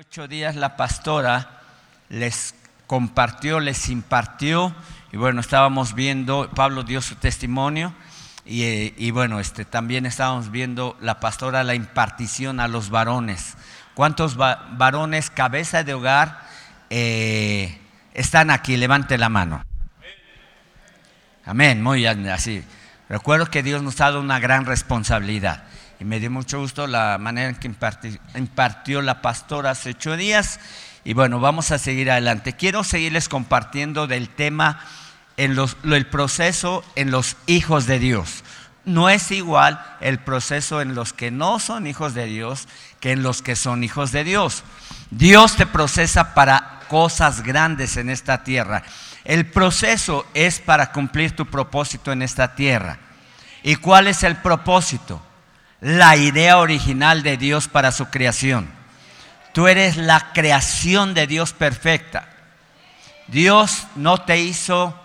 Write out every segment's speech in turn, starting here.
ocho días la pastora les compartió, les impartió, y bueno, estábamos viendo, Pablo dio su testimonio, y, eh, bueno, este, también estábamos viendo la pastora la impartición a los varones. ¿Cuántos va- varones, cabeza de hogar, eh, están aquí? Levante la mano. Amén, muy así. Recuerdo que Dios nos ha dado una gran responsabilidad y me dio mucho gusto la manera en que imparti- impartió la pastora hace ocho días y bueno, vamos a seguir adelante. Quiero seguirles compartiendo del tema en el proceso en los hijos de Dios. No es igual el proceso en los que no son hijos de Dios que en los que son hijos de Dios. Dios te procesa para cosas grandes en esta tierra. El proceso es para cumplir tu propósito en esta tierra. ¿Y cuál es el propósito? La idea original de Dios para su creación. Tú eres la creación de Dios perfecta. Dios no te hizo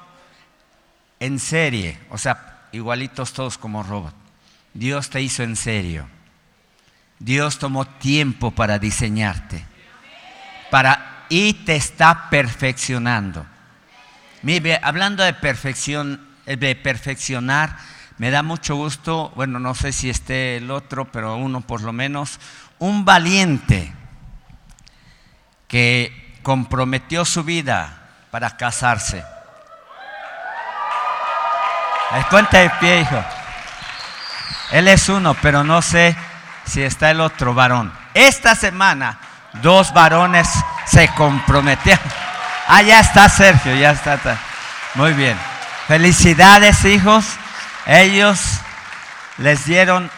en serie, o sea, igualitos todos como robot. Dios te hizo en serio. Dios tomó tiempo para diseñarte. Para y te está perfeccionando. Mire, hablando de perfección, de perfeccionar, me da mucho gusto, bueno, no sé si esté el otro, pero uno por lo menos, un valiente que comprometió su vida para casarse. Ponte de pie, hijo. Él es uno, pero no sé si está el otro varón. Esta semana, dos varones se comprometieron. Ah, ya está Sergio, ya está. Muy bien. Felicidades, hijos. Ellos les dieron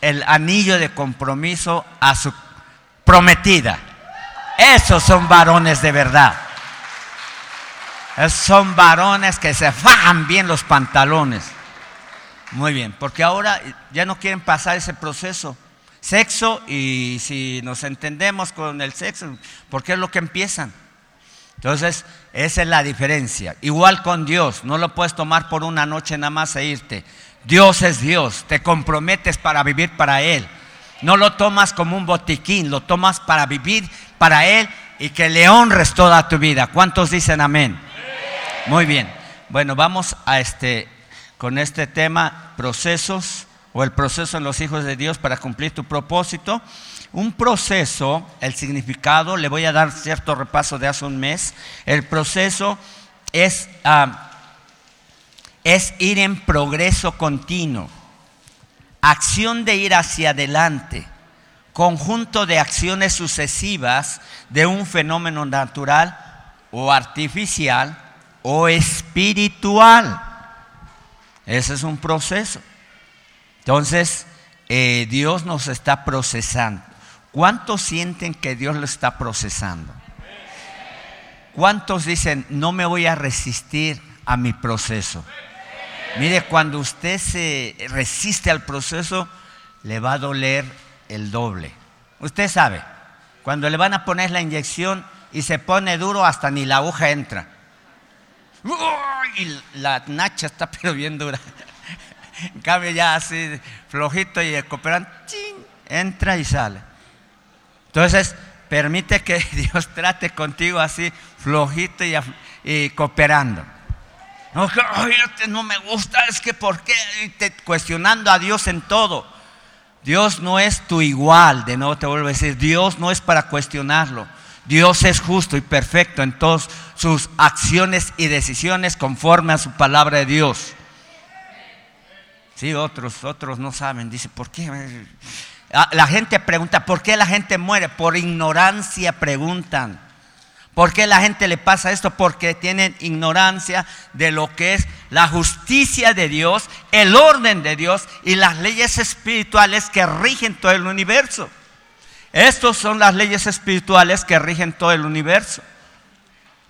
el anillo de compromiso a su prometida. Esos son varones de verdad. Esos son varones que se fajan bien los pantalones. Muy bien, porque ahora ya no quieren pasar ese proceso. Sexo y si nos entendemos con el sexo, porque es lo que empiezan. Entonces, esa es la diferencia. Igual con Dios, no lo puedes tomar por una noche nada más e irte. Dios es Dios, te comprometes para vivir para Él. No lo tomas como un botiquín, lo tomas para vivir para Él y que le honres toda tu vida. ¿Cuántos dicen amén? Muy bien. Bueno, vamos a este con este tema procesos o el proceso en los hijos de Dios para cumplir tu propósito. Un proceso, el significado, le voy a dar cierto repaso de hace un mes. El proceso es, ah, es ir en progreso continuo, acción de ir hacia adelante, conjunto de acciones sucesivas de un fenómeno natural o artificial o espiritual. Ese es un proceso. Entonces, eh, Dios nos está procesando. ¿Cuántos sienten que Dios lo está procesando? ¿Cuántos dicen, no me voy a resistir a mi proceso? Mire, cuando usted se resiste al proceso, le va a doler el doble. Usted sabe, cuando le van a poner la inyección y se pone duro, hasta ni la aguja entra. Y la nacha está pero bien dura. En cambio ya así flojito y cooperante entra y sale. Entonces, permite que Dios trate contigo así flojito y, cooperando. No, que, "Ay, este no me gusta, es que por qué cuestionando a Dios en todo. Dios no es tu igual, de nuevo te vuelvo a decir, Dios no es para cuestionarlo. Dios es justo y perfecto en todas sus acciones y decisiones conforme a su palabra de Dios. Sí, otros, otros no saben. Dice, ¿por qué? Ah, La gente pregunta, ¿por qué la gente muere? Por ignorancia preguntan. ¿Por qué la gente le pasa esto? Porque tienen ignorancia de lo que es la justicia de Dios, el orden de Dios y las leyes espirituales que rigen todo el universo. Estas son las leyes espirituales que rigen todo el universo,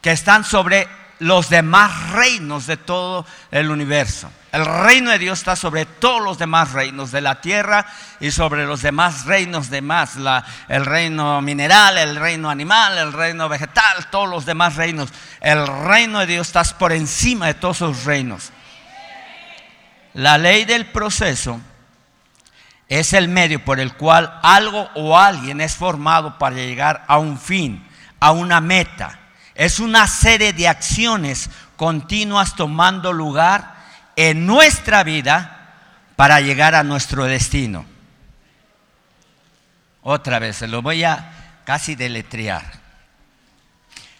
que están sobre los demás reinos de todo el universo. El reino de Dios está sobre todos los demás reinos de la tierra y sobre los demás reinos demás, la- el reino mineral, el reino animal, el reino vegetal, todos los demás reinos. El reino de Dios está por encima de todos esos reinos. La ley del proceso es el medio por el cual algo o alguien es formado para llegar a un fin, a una meta. Es una serie de acciones continuas tomando lugar en nuestra vida para llegar a nuestro destino. Otra vez, se lo voy a casi deletrear.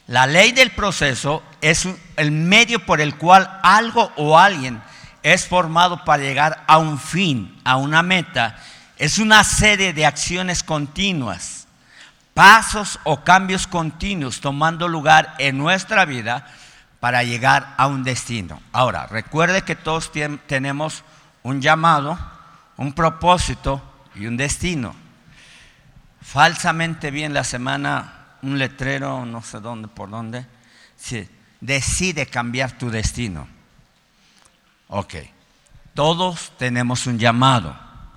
La ley del proceso es el medio por el cual algo o alguien es formado para llegar a un fin, a una meta. Es una serie de acciones continuas, pasos o cambios continuos tomando lugar en nuestra vida para llegar a un destino. Ahora, recuerde que todos tenemos un llamado, un propósito y un destino. Falsamente vi en la semana un letrero, no sé dónde, por dónde, decide cambiar tu destino. Ok, todos tenemos un llamado.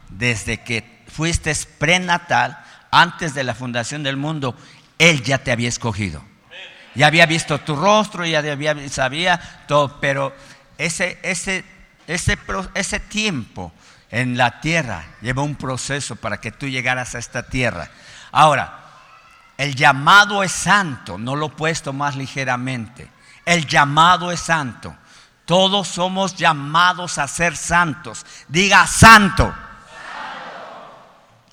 Desde que fuiste prenatal, antes de la fundación del mundo, Él ya te había escogido. Ya había visto tu rostro, ya había, sabía todo, pero ese, ese, ese, ese tiempo en la tierra llevó un proceso para que tú llegaras a esta tierra. Ahora, el llamado es santo, no lo puedes tomar ligeramente. El llamado es santo. Todos somos llamados a ser santos. Diga santo.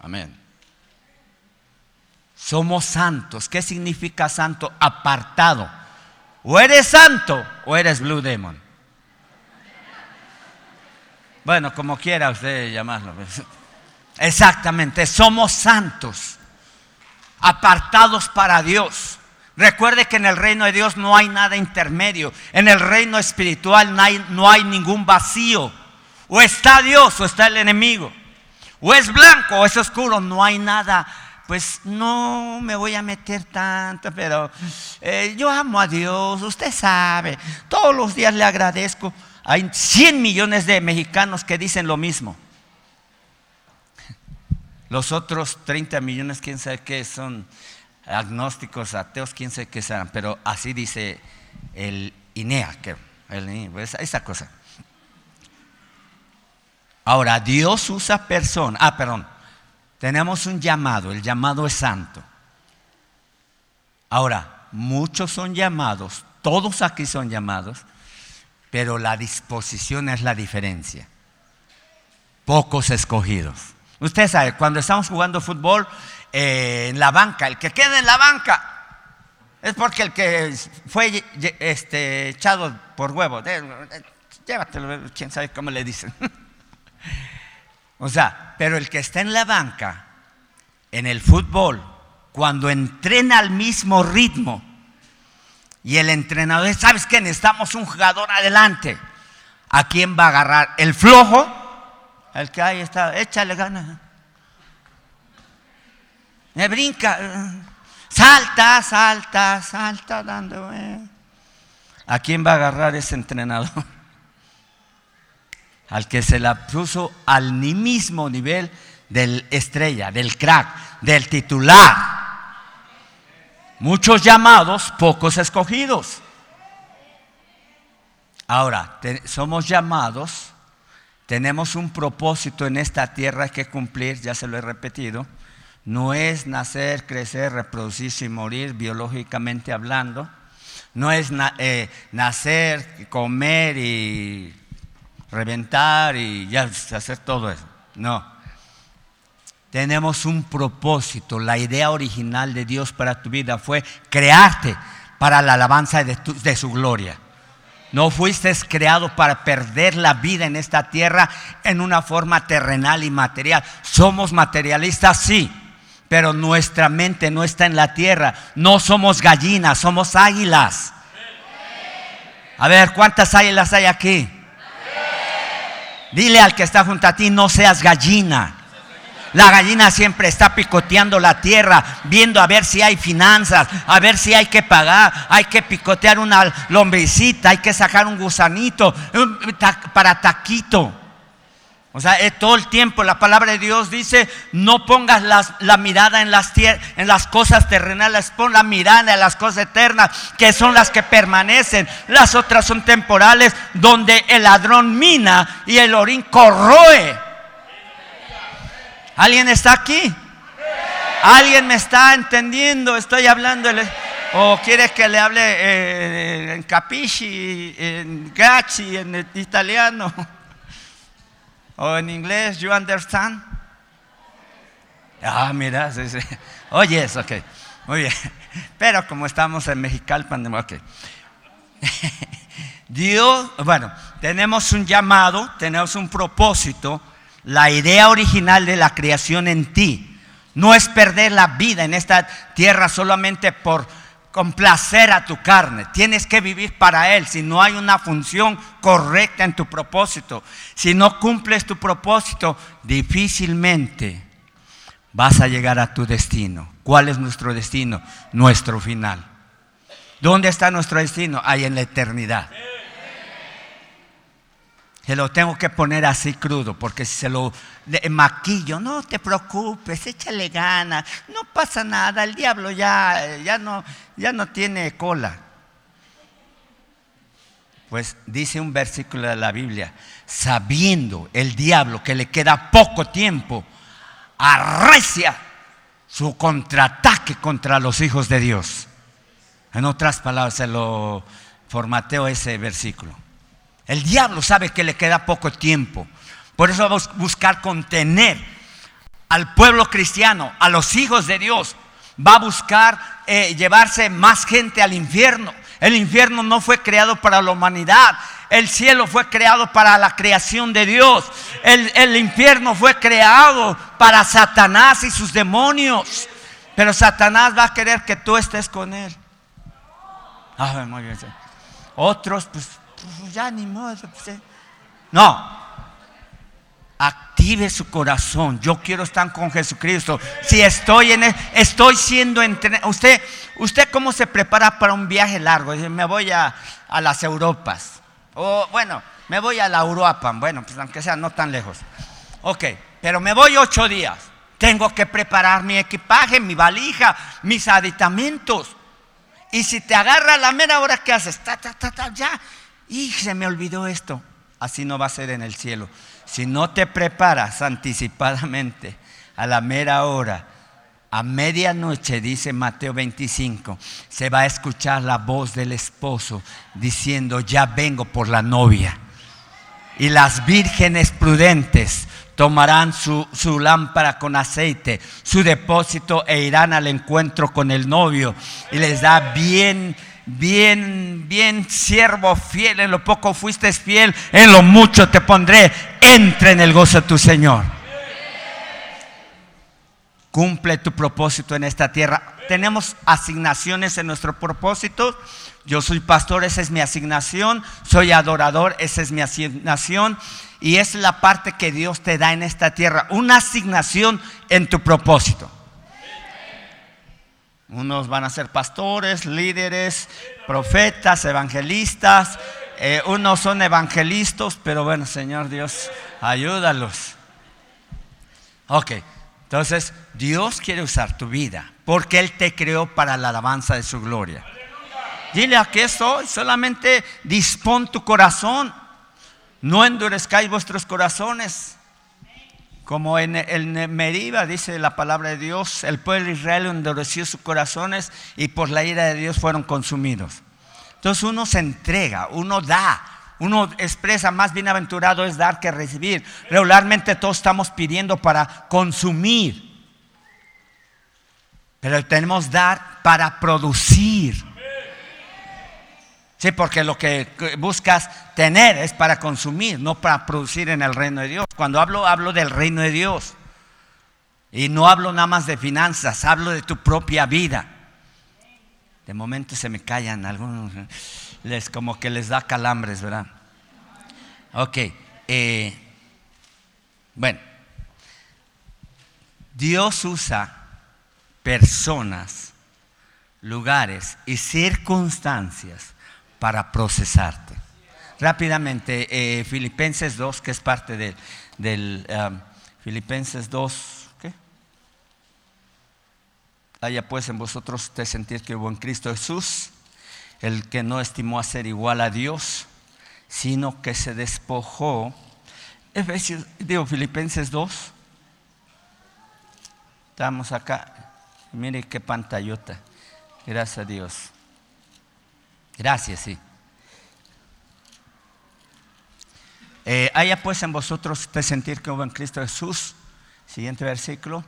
Amén. Somos santos. ¿Qué significa santo? Apartado. O eres santo o eres Blue Demon. Bueno, como quiera usted llamarlo. Exactamente, somos santos, apartados para Dios. Recuerde que en el reino de Dios no hay nada intermedio. En el reino espiritual no hay, no hay ningún vacío. O está Dios o está el enemigo. O es blanco o es oscuro. No hay nada. Pues no me voy a meter tanto, pero eh, yo amo a Dios, usted sabe. Todos los días le agradezco. Hay 100 millones de mexicanos que dicen lo mismo. Los otros 30 millones, quién sabe qué son agnósticos, ateos, quién sabe qué serán, pero así dice el INEA, que pues, esa cosa. Ahora, Dios usa personas, ah, perdón, tenemos un llamado, el llamado es santo. Ahora, muchos son llamados, todos aquí son llamados, pero la disposición es la diferencia. Pocos escogidos. Usted sabe, cuando estamos jugando fútbol, eh, en la banca, el que queda en la banca, es porque el que fue este, echado por huevo, llévatelo, quién sabe cómo le dicen. o sea, pero el que está en la banca, en el fútbol, cuando entrena al mismo ritmo, y el entrenador, ¿sabes qué? Necesitamos un jugador adelante. ¿A quién va a agarrar? ¿El flojo? El que ahí está, échale ganas me brinca, salta, salta, salta, dando. Eh. ¿A quién va a agarrar ese entrenador? Al que se la puso al mismo nivel del estrella, del crack, del titular. Muchos llamados, pocos escogidos. Ahora, somos llamados, tenemos un propósito en esta tierra que cumplir, ya se lo he repetido no es nacer, crecer, reproducirse y morir biológicamente hablando. No es eh, nacer, comer y reventar y ya hacer todo eso. No. Tenemos un propósito. La idea original de Dios para tu vida fue crearte para la alabanza de, su gloria. No fuiste creado para perder la vida en esta tierra en una forma terrenal y material. Somos materialistas, sí pero nuestra mente no está en la tierra. No somos gallinas, somos águilas. A ver, ¿cuántas águilas hay aquí? Dile al que está junto a ti, no seas gallina. La gallina siempre está picoteando la tierra, viendo a ver si hay finanzas, a ver si hay que pagar, hay que picotear una lombricita, hay que sacar un gusanito para taquito. O sea, todo el tiempo la palabra de Dios dice, no pongas la mirada en las, en las cosas terrenales, pon la mirada en las cosas eternas, que son las que permanecen. Las otras son temporales, donde el ladrón mina y el orín corroe. ¿Alguien está aquí? ¿Alguien me está entendiendo? Estoy hablando. ¿O quiere que le hable eh, en capisci, en gachi, en italiano? ¿O en inglés? ¿You understand? Ah, mira, sí, sí. Oye, es ok. Muy bien. Pero como estamos en Mexicalpan. Dios, bueno, tenemos un llamado, tenemos un propósito. La idea original de la creación en ti no es perder la vida en esta tierra solamente por complacer a tu carne. Tienes que vivir para Él. Si no hay una función correcta en tu propósito, si no cumples tu propósito, difícilmente vas a llegar a tu destino. ¿Cuál es nuestro destino? Nuestro final. ¿Dónde está nuestro destino? Ahí en la eternidad. Se lo tengo que poner así crudo, porque si se lo maquillo, no te preocupes, échale ganas, no pasa nada, el diablo ya, ya, no, ya no tiene cola. Pues dice un versículo de la Biblia, sabiendo el diablo que le queda poco tiempo, arrecia su contraataque contra los hijos de Dios. En otras palabras, se lo formateo ese versículo. El diablo sabe que le queda poco tiempo. Por eso vamos a buscar contener al pueblo cristiano, a los hijos de Dios. Va a buscar eh, llevarse más gente al infierno. El infierno no fue creado para la humanidad. El cielo fue creado para la creación de Dios. El, infierno fue creado para Satanás y sus demonios. Pero Satanás va a querer que tú estés con él. Ah, muy bien. Otros, pues pues ya ni modo. Pues. No. Active su corazón. Yo quiero estar con Jesucristo. Si estoy en estoy siendo entrenado. Usted, usted cómo se prepara para un viaje largo. Me voy a, a las Europas. O bueno, me voy a la Europa. Bueno, pues aunque sea no tan lejos. Ok, pero me voy ocho días. Tengo que preparar mi equipaje, mi valija, mis aditamentos. Y si te agarra la mera hora que haces, ta, ta, ta, ta, ya, y se me olvidó esto. Así no va a ser en el cielo. Si no te preparas anticipadamente a la mera hora, a medianoche, dice Mateo 25, se va a escuchar la voz del esposo diciendo, ya vengo por la novia. Y las vírgenes prudentes tomarán su, su, lámpara con aceite, su depósito e irán al encuentro con el novio. Y les da bien bien, bien siervo fiel, en lo poco fuiste fiel, en lo mucho te pondré, entra en el gozo de tu Señor. Cumple tu propósito en esta tierra. Tenemos asignaciones en nuestro propósito. Yo soy pastor, esa es mi asignación. Soy adorador, esa es mi asignación. Y es la parte que Dios te da en esta tierra. Una asignación en tu propósito. Unos van a ser pastores, líderes, profetas, evangelistas. Eh, unos son evangelistas, pero bueno, Señor Dios, ayúdalos. Ok, entonces Dios quiere usar tu vida porque Él te creó para la alabanza de su gloria. Dile a qué soy, solamente dispón tu corazón, no endurezcáis vuestros corazones. Como en, el Meriba dice la palabra de Dios, el pueblo de Israel endureció sus corazones y por la ira de Dios fueron consumidos. Entonces uno se entrega, uno da, uno expresa más bienaventurado es dar que recibir. Regularmente todos estamos pidiendo para consumir, pero tenemos dar para producir. Sí, porque lo que buscas tener es para consumir, no para producir en el reino de Dios. Cuando hablo, hablo del reino de Dios. Y no hablo nada más de finanzas, hablo de tu propia vida. De momento se me callan algunos, les, como que les da calambres, ¿verdad? Ok, eh, bueno, Dios usa personas, lugares y circunstancias para procesarte. Rápidamente, eh, Filipenses 2, que es parte de, del um, Filipenses 2, ¿qué? Haya pues en vosotros te sentir que hubo en Cristo Jesús, el que no estimó a ser igual a Dios, sino que se despojó. Digo, Filipenses 2. Estamos acá. Mire qué pantallota. Gracias a Dios. Gracias, sí. Eh, haya pues en vosotros este sentir que hubo en Cristo Jesús. Siguiente versículo.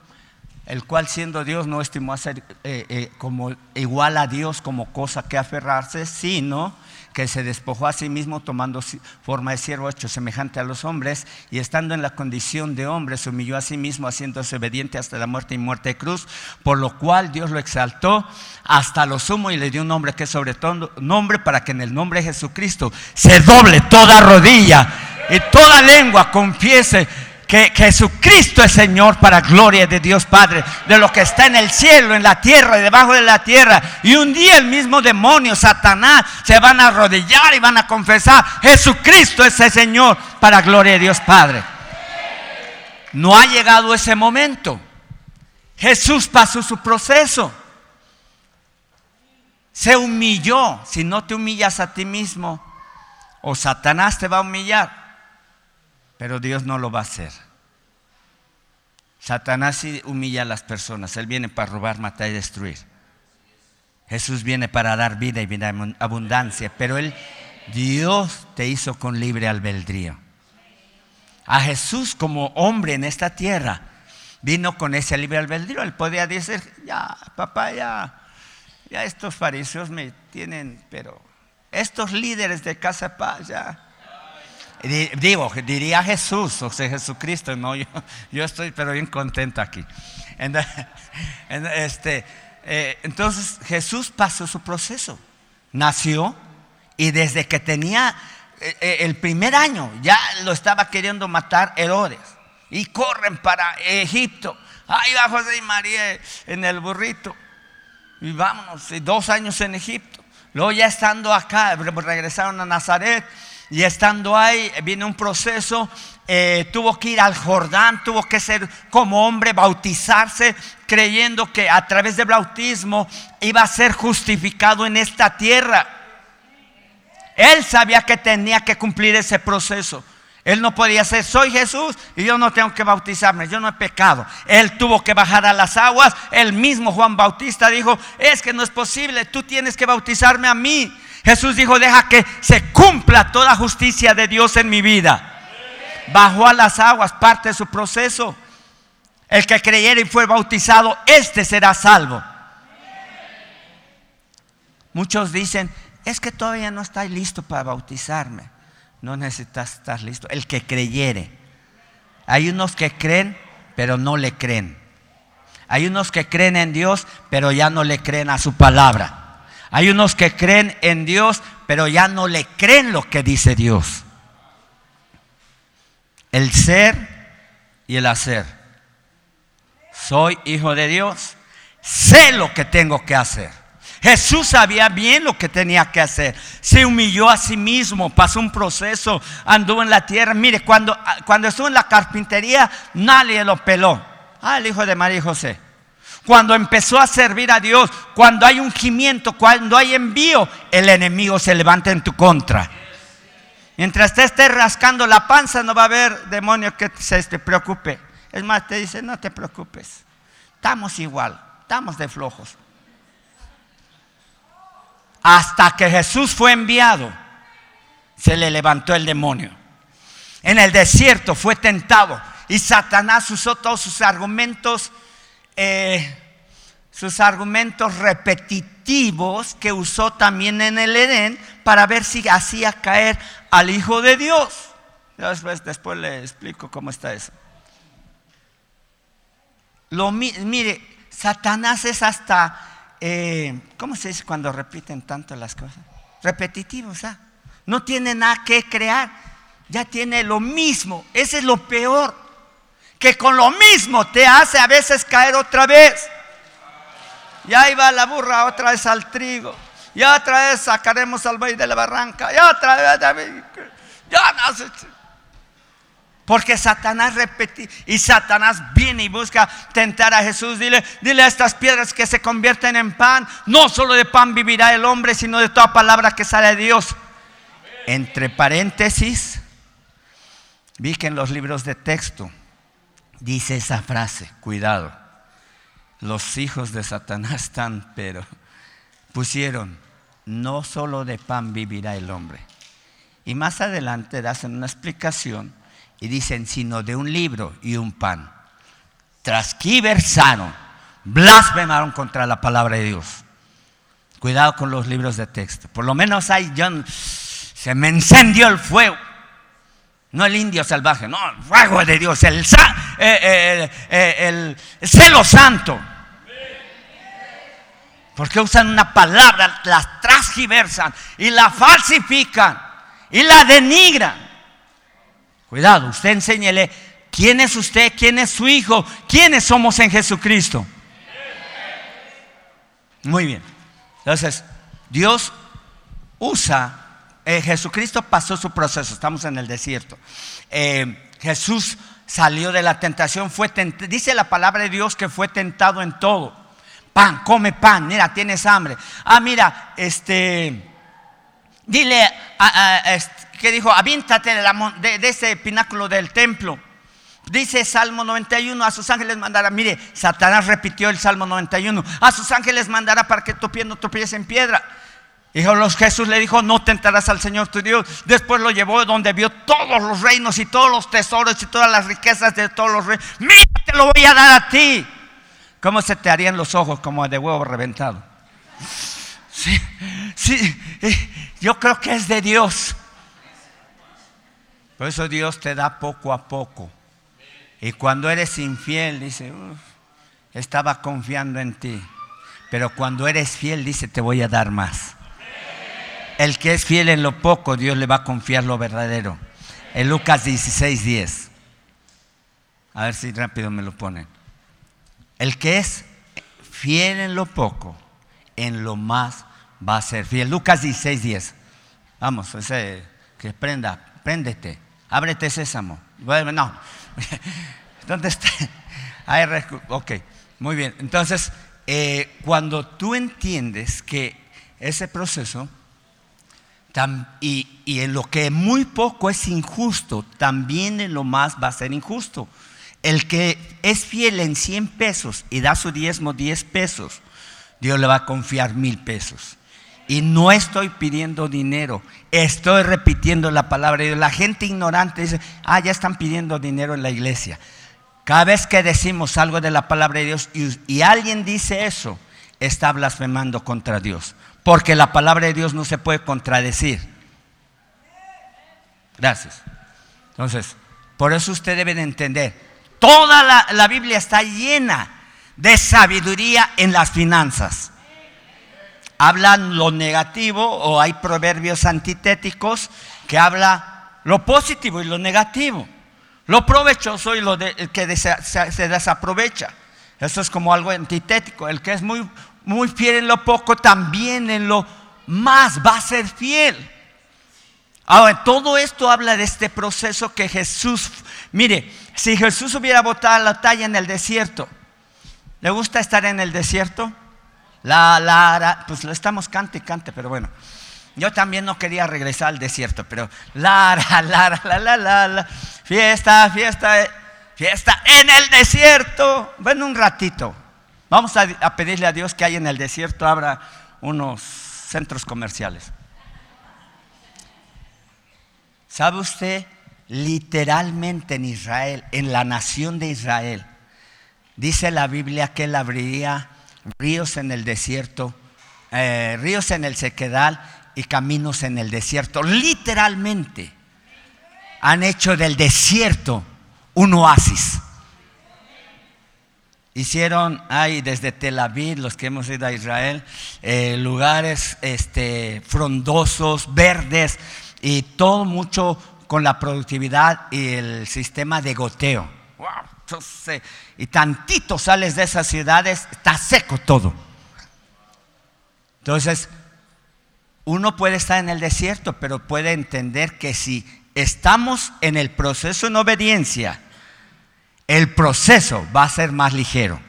El cual siendo Dios no estimó a ser eh, eh, como igual a Dios como cosa que aferrarse, sino que se despojó a sí mismo tomando forma de siervo hecho semejante a los hombres y estando en la condición de hombre se humilló a sí mismo haciéndose obediente hasta la muerte y muerte de cruz, por lo cual Dios lo exaltó hasta lo sumo y le dio un nombre que es sobre todo nombre para que en el nombre de Jesucristo se doble toda rodilla y toda lengua confiese que Jesucristo es Señor para gloria de Dios Padre, de lo que está en el cielo, en la tierra y debajo de la tierra. Y un día el mismo demonio, Satanás, se van a arrodillar y van a confesar, Jesucristo es el Señor para gloria de Dios Padre. No ha llegado ese momento. Jesús pasó su proceso. Se humilló. Si no te humillas a ti mismo, o Satanás te va a humillar pero Dios no lo va a hacer. Satanás humilla a las personas. Él viene para robar, matar y destruir. Jesús viene para dar vida y vida en abundancia. Pero Él, Dios te hizo con libre albedrío. A Jesús como hombre en esta tierra vino con ese libre albedrío. Él podía decir, ya, papá, ya, ya estos fariseos me tienen, pero estos líderes de casa paz, ya, Digo, diría Jesús, o sea, Jesucristo, no, yo, yo estoy pero bien contento aquí. Este, eh, entonces Jesús pasó su proceso, nació y desde que tenía eh, eh, el primer año ya lo estaba queriendo matar Herodes y corren para Egipto. Ahí va José y María en el burrito y vámonos, dos años en Egipto. Luego ya estando acá, regresaron a Nazaret y estando ahí, viene un proceso, eh, tuvo que ir al Jordán, tuvo que ser como hombre, bautizarse, creyendo que a través del bautismo iba a ser justificado en esta tierra. Él sabía que tenía que cumplir ese proceso. Él no podía ser, soy Jesús y yo no tengo que bautizarme, yo no he pecado. Él tuvo que bajar a las aguas. El mismo Juan Bautista dijo, es que no es posible, tú tienes que bautizarme a mí. Jesús dijo, deja que se cumpla toda justicia de Dios en mi vida. Bajó a las aguas, parte de su proceso. El que creyera y fue bautizado, este será salvo. Muchos dicen, es que todavía no está listo para bautizarme. No necesitas estar listo. El que creyere. Hay unos que creen, pero no le creen. Hay unos que creen en Dios, pero ya no le creen a su palabra. Hay unos que creen en Dios, pero ya no le creen lo que dice Dios. El ser y el hacer. Soy hijo de Dios, sé lo que tengo que hacer. Jesús sabía bien lo que tenía que hacer. Se humilló a sí mismo, pasó un proceso, anduvo en la tierra. Mire, cuando, cuando estuvo en la carpintería, nadie lo peló. Ah, el hijo de María y José cuando empezó a servir a Dios, cuando hay ungimiento, cuando hay envío, el enemigo se levanta en tu contra. Mientras te estés rascando la panza, no va a haber demonio que se te preocupe. Es más, te dice, no te preocupes. Estamos igual, estamos de flojos. Hasta que Jesús fue enviado, se le levantó el demonio. En el desierto fue tentado y Satanás usó todos sus argumentos eh, sus argumentos repetitivos que usó también en el Edén para ver si hacía caer al Hijo de Dios. Después, le explico cómo está eso. Lo, mire, Satanás es hasta, eh, ¿cómo se dice cuando repiten tanto las cosas? Repetitivos, ¿ah? No tiene nada que crear, ya tiene lo mismo, ese es lo peor que con lo mismo te hace a veces caer otra vez. Y ahí va la burra otra vez al trigo. Y otra vez sacaremos al buey de la barranca. Y otra vez, ya no. Porque Satanás repite y Satanás viene y busca tentar a Jesús. Dile, dile a estas piedras que se convierten en pan. No solo de pan vivirá el hombre, sino de toda palabra que sale de Dios. Entre paréntesis, vi que en los libros de texto dice esa frase, cuidado. los hijos de Satanás están, pero pusieron, no solo de pan vivirá el hombre. Y más adelante hacen una explicación y dicen, sino de un libro y un pan. Trasquiversaron, blasfemaron contra la palabra de Dios. Cuidado con los libros de texto. Por lo menos ahí se me encendió el fuego. No el indio salvaje, no, el fuego de Dios, el, eh, eh, el celo santo. Porque usan una palabra, la transgiversan y la falsifican y la denigran. Cuidado, usted enséñele quién es usted, quién es su hijo, quiénes somos en Jesucristo. Muy bien. Entonces, Dios usa, eh, Jesucristo pasó su proceso, estamos en el desierto. Eh, Jesús salió de la tentación, dice la palabra de Dios que fue tentado en todo pan, come pan, mira, tienes hambre. Ah, mira, este, dile, que dijo, avíntate de, de, ese pináculo del templo. Dice Salmo 91, a sus ángeles mandará, mire, Satanás repitió el Salmo 91, a sus ángeles mandará para que tu pie no en piedra. Los Jesús le dijo, no tentarás al Señor tu Dios. Después lo llevó donde vio todos los reinos y todos los tesoros y todas las riquezas de todos los reyes. Mira, te lo voy a dar a ti. ¿Cómo se te harían los ojos como de huevo reventado? Sí, sí, eh, yo creo que es de Dios. Por eso Dios te da poco a poco. Y cuando eres infiel, dice, estaba confiando en ti. Pero cuando eres fiel, dice, te voy a dar más. El que es fiel en lo poco, Dios le va a confiar lo verdadero. En Lucas 16, 10. A ver si rápido me lo ponen. El que es fiel en lo poco, en lo más va a ser fiel. Lucas 16, 10. Vamos, que prenda, préndete, ábrete sésamo. Bueno, no. ¿Dónde está? ok, muy bien. Entonces, eh, cuando tú entiendes que ese proceso y, en lo que muy poco es injusto, también en lo más va a ser injusto. El que es fiel en 100 pesos y da su diezmo 10 pesos, Dios le va a confiar mil pesos. Y no estoy pidiendo dinero, estoy repitiendo la palabra de. La gente ignorante dice, ah, ya están pidiendo dinero en la iglesia. Cada vez que decimos algo de la palabra de Dios y alguien dice eso, está blasfemando contra Dios. Porque la palabra de Dios no se puede contradecir. Gracias. Entonces, por eso usted debe de entender, Toda la, Biblia está llena de sabiduría en las finanzas. Hablan lo negativo o hay proverbios antitéticos que habla lo positivo y lo negativo. Lo provechoso y lo que se, desaprovecha. Eso es como algo antitético. El que es muy, muy fiel en lo poco, también en lo más va a ser fiel. Ahora, todo esto habla de este proceso que Jesús, mire, si Jesús hubiera botado la talla en el desierto, ¿le gusta estar en el desierto? La, la, pues lo estamos cante y cante, pero bueno. Yo también no quería regresar al desierto, pero la, la, la, la, la, la, la, fiesta, fiesta, fiesta en el desierto. Bueno, un ratito. Vamos a, pedirle a Dios que hay en el desierto abra unos centros comerciales. ¿Sabe usted literalmente en Israel, en la nación de Israel. Dice la Biblia que él abriría ríos en el desierto, eh, ríos en el sequedal y caminos en el desierto. Literalmente han hecho del desierto un oasis. Hicieron ahí desde Tel Aviv, los que hemos ido a Israel, eh, lugares este, frondosos, verdes y todo mucho con la productividad y el sistema de goteo. y tantito sales de esas ciudades, está seco todo. Entonces, uno puede estar en el desierto, pero puede entender que si estamos en el proceso en obediencia, el proceso va a ser más ligero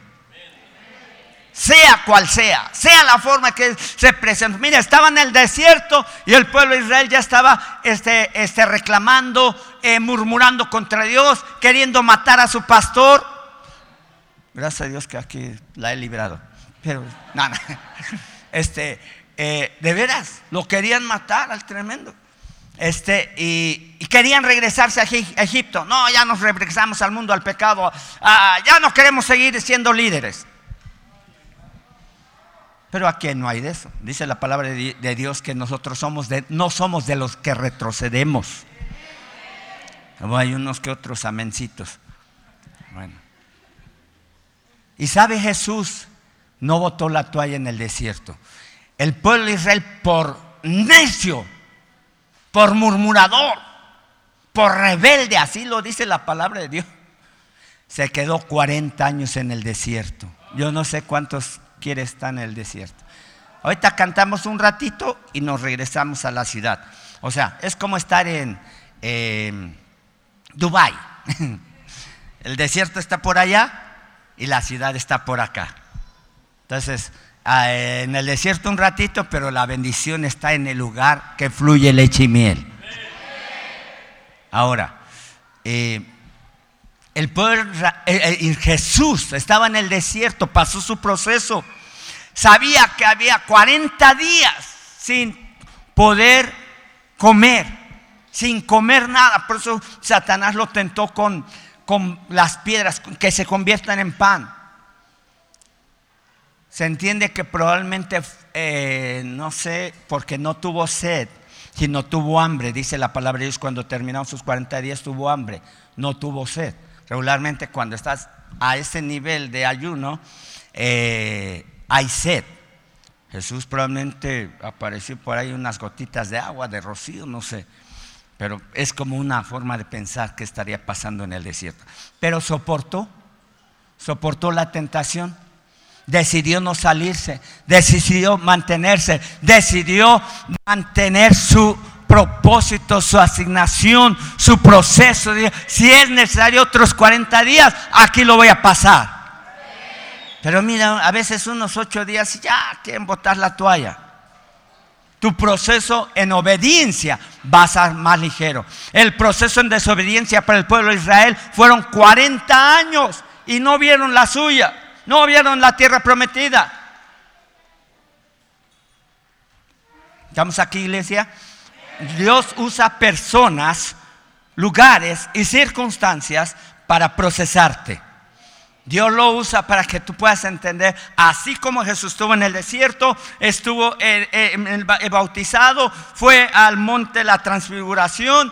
sea cual sea, sea la forma que se presenta. Mira, estaba en el desierto y el pueblo de Israel ya estaba este, este, reclamando, eh, murmurando contra Dios, queriendo matar a su pastor. Gracias a Dios que aquí la he librado. Pero, nada. Este, eh, de veras, lo querían matar al tremendo. Este, y, querían regresarse a Egipto. No, ya nos regresamos al mundo, al pecado. Ah, ya no queremos seguir siendo líderes. Pero aquí no hay de eso. Dice la palabra de Dios que nosotros somos de, no somos de los que retrocedemos. Como hay unos que otros amencitos. Bueno. Y sabe Jesús, no botó la toalla en el desierto. El pueblo de Israel por necio, por murmurador, por rebelde, así lo dice la palabra de Dios, se quedó 40 años en el desierto. Yo no sé cuántos quiere estar en el desierto. Ahorita cantamos un ratito y nos regresamos a la ciudad. O sea, es como estar en eh, Dubai. El desierto está por allá y la ciudad está por acá. Entonces, en el desierto un ratito, pero la bendición está en el lugar que fluye leche y miel. Ahora, eh, el poder, eh, eh, Jesús estaba en el desierto, pasó su proceso, sabía que había 40 días sin poder comer, sin comer nada. Por eso Satanás lo tentó con, con las piedras que se conviertan en pan. Se entiende que probablemente, eh, no sé, porque no tuvo sed, sino tuvo hambre. Dice la palabra de Dios, cuando terminaron sus 40 días tuvo hambre, no tuvo sed. Regularmente cuando estás a ese nivel de ayuno, eh, hay sed. Jesús probablemente apareció por ahí unas gotitas de agua, de rocío, no sé. Pero es como una forma de pensar que estaría pasando en el desierto. Pero soportó, soportó la tentación decidió no salirse, decidió mantenerse, decidió mantener su propósito, su asignación, su proceso. Si es necesario otros 40 días, aquí lo voy a pasar. Pero mira, a veces unos ocho días ya quieren botar la toalla. Tu proceso en obediencia va a ser más ligero. El proceso en desobediencia para el pueblo de Israel fueron 40 años y no vieron la suya. No vieron la tierra prometida. ¿Estamos aquí, iglesia? Dios usa personas, lugares y circunstancias para procesarte. Dios lo usa para que tú puedas entender, así como Jesús estuvo en el desierto, estuvo eh, eh, bautizado, fue al monte de la transfiguración,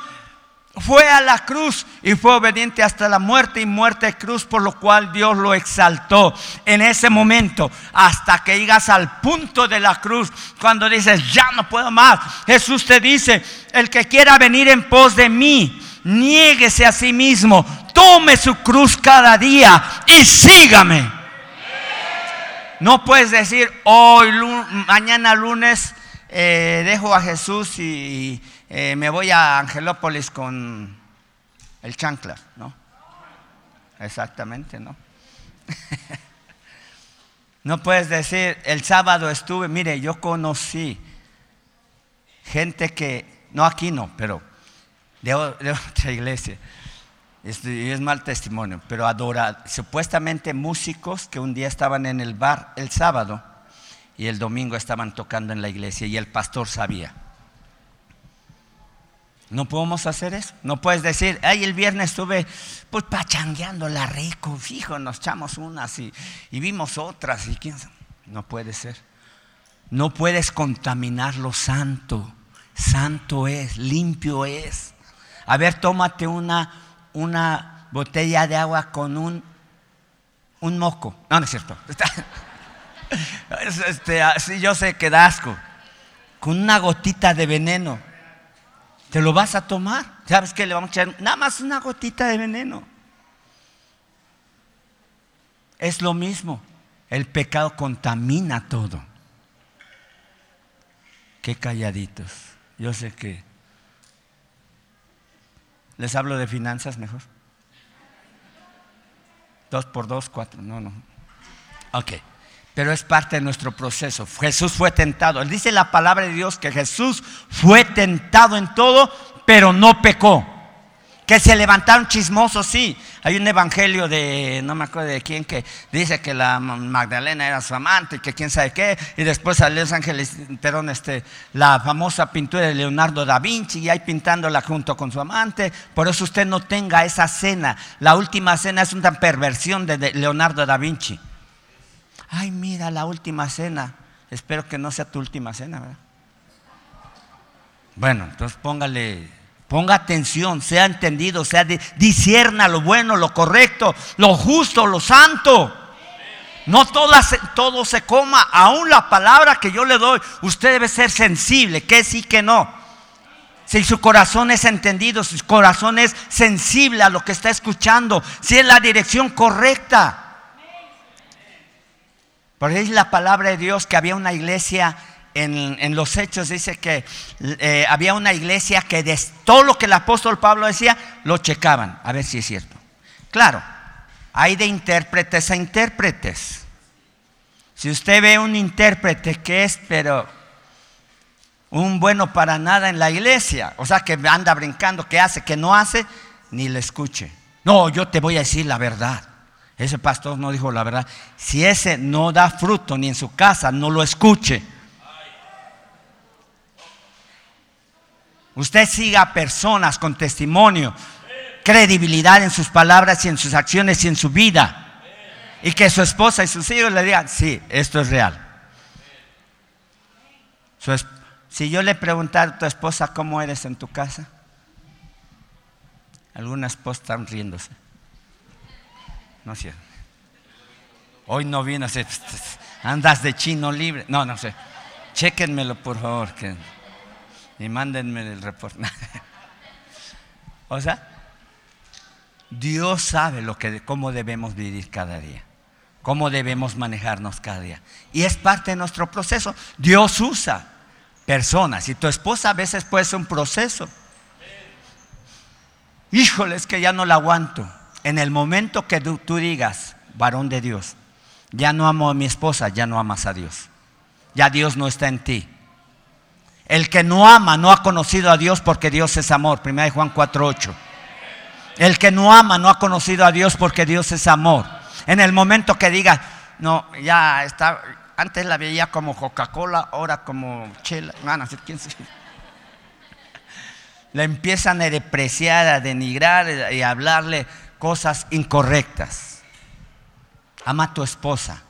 fue a la cruz y fue obediente hasta la muerte y muerte de cruz, por lo cual Dios lo exaltó en ese momento, hasta que llegas al punto de la cruz, cuando dices, ya no puedo más. Jesús te dice, el que quiera venir en pos de mí, niéguese a sí mismo, tome su cruz cada día y sígame. No puedes decir, hoy, mañana lunes, eh, dejo a Jesús y eh, me voy a Angelópolis con el chancla, ¿no? Exactamente, ¿no? no puedes decir, el sábado estuve, mire, yo conocí gente que, no aquí no, pero de, otra iglesia, es, mal testimonio, pero adora, supuestamente músicos que un día estaban en el bar el sábado y el domingo estaban tocando en la iglesia y el pastor sabía. No podemos hacer eso. No puedes decir, ay, el viernes estuve pues la rico, fijo, nos echamos unas y, vimos otras y quién No puede ser. No puedes contaminar lo santo. Santo es, limpio es. A ver, tómate una, una botella de agua con un, un moco. No, no es cierto. Este, así yo sé que da asco. Con una gotita de veneno te lo vas a tomar. ¿Sabes qué? Le vamos a echar nada más una gotita de veneno. Es lo mismo. El pecado contamina todo. Qué calladitos. Yo sé que... ¿Les hablo de finanzas mejor? Dos por dos, cuatro. No, no. Ok pero es parte de nuestro proceso. Jesús fue tentado. Él dice la palabra de Dios que Jesús fue tentado en todo, pero no pecó. Que se levantaron chismosos, sí. Hay un evangelio de, no me acuerdo de quién, que dice que la Magdalena era su amante, que quién sabe qué, y después salió Los Ángeles, perdón, este, la famosa pintura de Leonardo da Vinci, y ahí pintándola junto con su amante. Por eso usted no tenga esa cena. La última cena es una perversión de Leonardo da Vinci. Ay, mira la última cena. Espero que no sea tu última cena, ¿verdad? Bueno, entonces póngale, ponga atención, sea entendido, sea disierna lo bueno, lo correcto, lo justo, lo santo. No todo se coma, aún la palabra que yo le doy, usted debe ser sensible, que sí, que no. Si su corazón es entendido, su corazón es sensible a lo que está escuchando, si es la dirección correcta. Porque es la palabra de Dios que había una iglesia en, los hechos, dice que eh, había una iglesia que de todo lo que el apóstol Pablo decía, lo checaban, a ver si es cierto. Claro, hay de intérpretes a intérpretes. Si usted ve un intérprete que es, pero un bueno para nada en la iglesia, o sea, que anda brincando, que hace, que no hace, ni le escuche. No, yo te voy a decir la verdad. Ese pastor no dijo la verdad. Si ese no da fruto ni en su casa, no lo escuche. Usted siga a personas con testimonio, credibilidad en sus palabras y en sus acciones y en su vida. Y que su esposa y sus hijos le digan, sí, esto es real. si yo le preguntara a tu esposa cómo eres en tu casa, algunas esposas están riéndose. No sé. Hoy no vino, andas de chino libre. No, no sé. Chequenmelo, por favor, que, y mándenme el reporte. o sea, Dios sabe lo que, cómo debemos vivir cada día, cómo debemos manejarnos cada día. Y es parte de nuestro proceso. Dios usa personas. Y tu esposa a veces puede ser un proceso. Híjole, es que ya no la aguanto en el momento que tú, digas, varón de Dios, ya no amo a mi esposa, ya no amas a Dios. Ya Dios no está en ti. El que no ama no ha conocido a Dios porque Dios es amor. 1 Juan 4:8. El que no ama no ha conocido a Dios porque Dios es amor. En el momento que diga, no, ya está, antes la veía como Coca-Cola, ahora como chela. No, quién La empiezan a depreciar, a denigrar y a hablarle cosas incorrectas. Ama a tu esposa.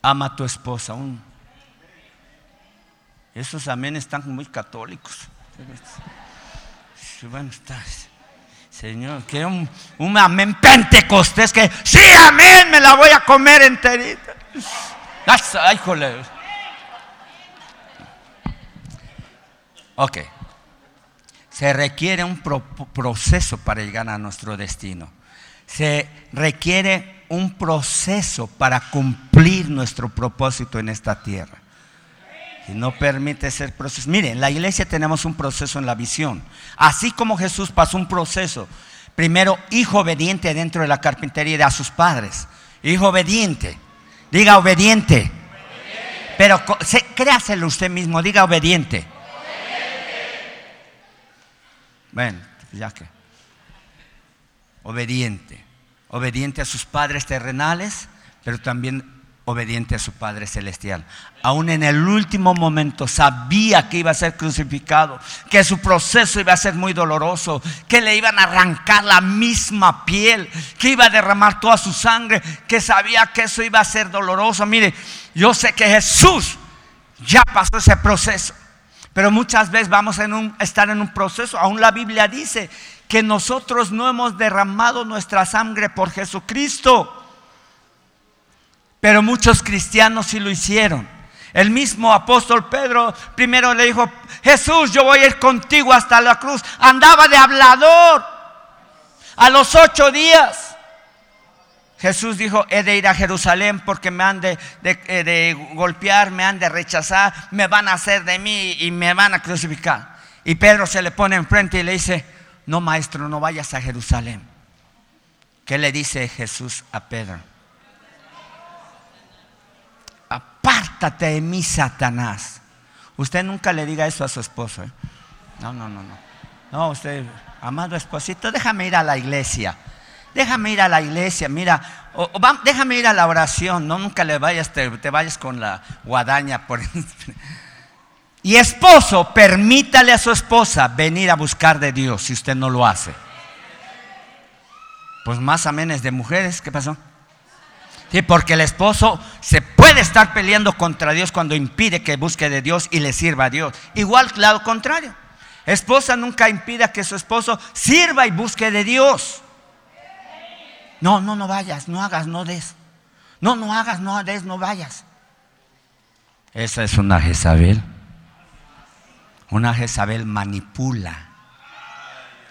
Ama a tu esposa. Esos amén están muy católicos. Bueno, está. Señor, que un, un amén pentecostés que sí, amén, me la voy a comer enterita. Ay, joder. Ok. Se requiere un proceso para llegar a nuestro destino. Se requiere un proceso para cumplir nuestro propósito en esta tierra. Y no permite ser proceso. Miren, en la iglesia tenemos un proceso en la visión. Así como Jesús pasó un proceso. Primero, hijo obediente dentro de la carpintería de a sus padres. Hijo obediente. Diga obediente. Pero créaselo usted mismo, diga obediente. Bueno, ya que. Obediente. Obediente a sus padres terrenales, pero también obediente a su Padre Celestial. Aún en el último momento sabía que iba a ser crucificado, que su proceso iba a ser muy doloroso, que le iban a arrancar la misma piel, que iba a derramar toda su sangre, que sabía que eso iba a ser doloroso. Mire, yo sé que Jesús ya pasó ese proceso. Pero muchas veces vamos a estar en un proceso. Aún la Biblia dice que nosotros no hemos derramado nuestra sangre por Jesucristo. Pero muchos cristianos sí lo hicieron. El mismo apóstol Pedro primero le dijo, Jesús, yo voy a ir contigo hasta la cruz. Andaba de hablador a los ocho días. Jesús dijo, he de ir a Jerusalén porque me han de, eh, golpear, me han de rechazar, me van a hacer de mí y me van a crucificar. Y Pedro se le pone enfrente y le dice, no maestro, no vayas a Jerusalén. ¿Qué le dice Jesús a Pedro? Apártate de mí, Satanás. Usted nunca le diga eso a su esposo. ¿eh? No, no, no, no. No, usted, amado esposito, déjame ir a la iglesia. Déjame ir a la iglesia, mira, déjame ir a la oración, no nunca le vayas, te, vayas con la guadaña por Y esposo, permítale a su esposa venir a buscar de Dios si usted no lo hace. Pues más amenes de mujeres, ¿qué pasó? Sí, porque el esposo se puede estar peleando contra Dios cuando impide que busque de Dios y le sirva a Dios. Igual, lado contrario. Esposa nunca impida que su esposo sirva y busque de Dios. No, no, no vayas, no hagas, no des. No, no hagas, no des, no vayas. Esa es una Jezabel. Una Jezabel manipula.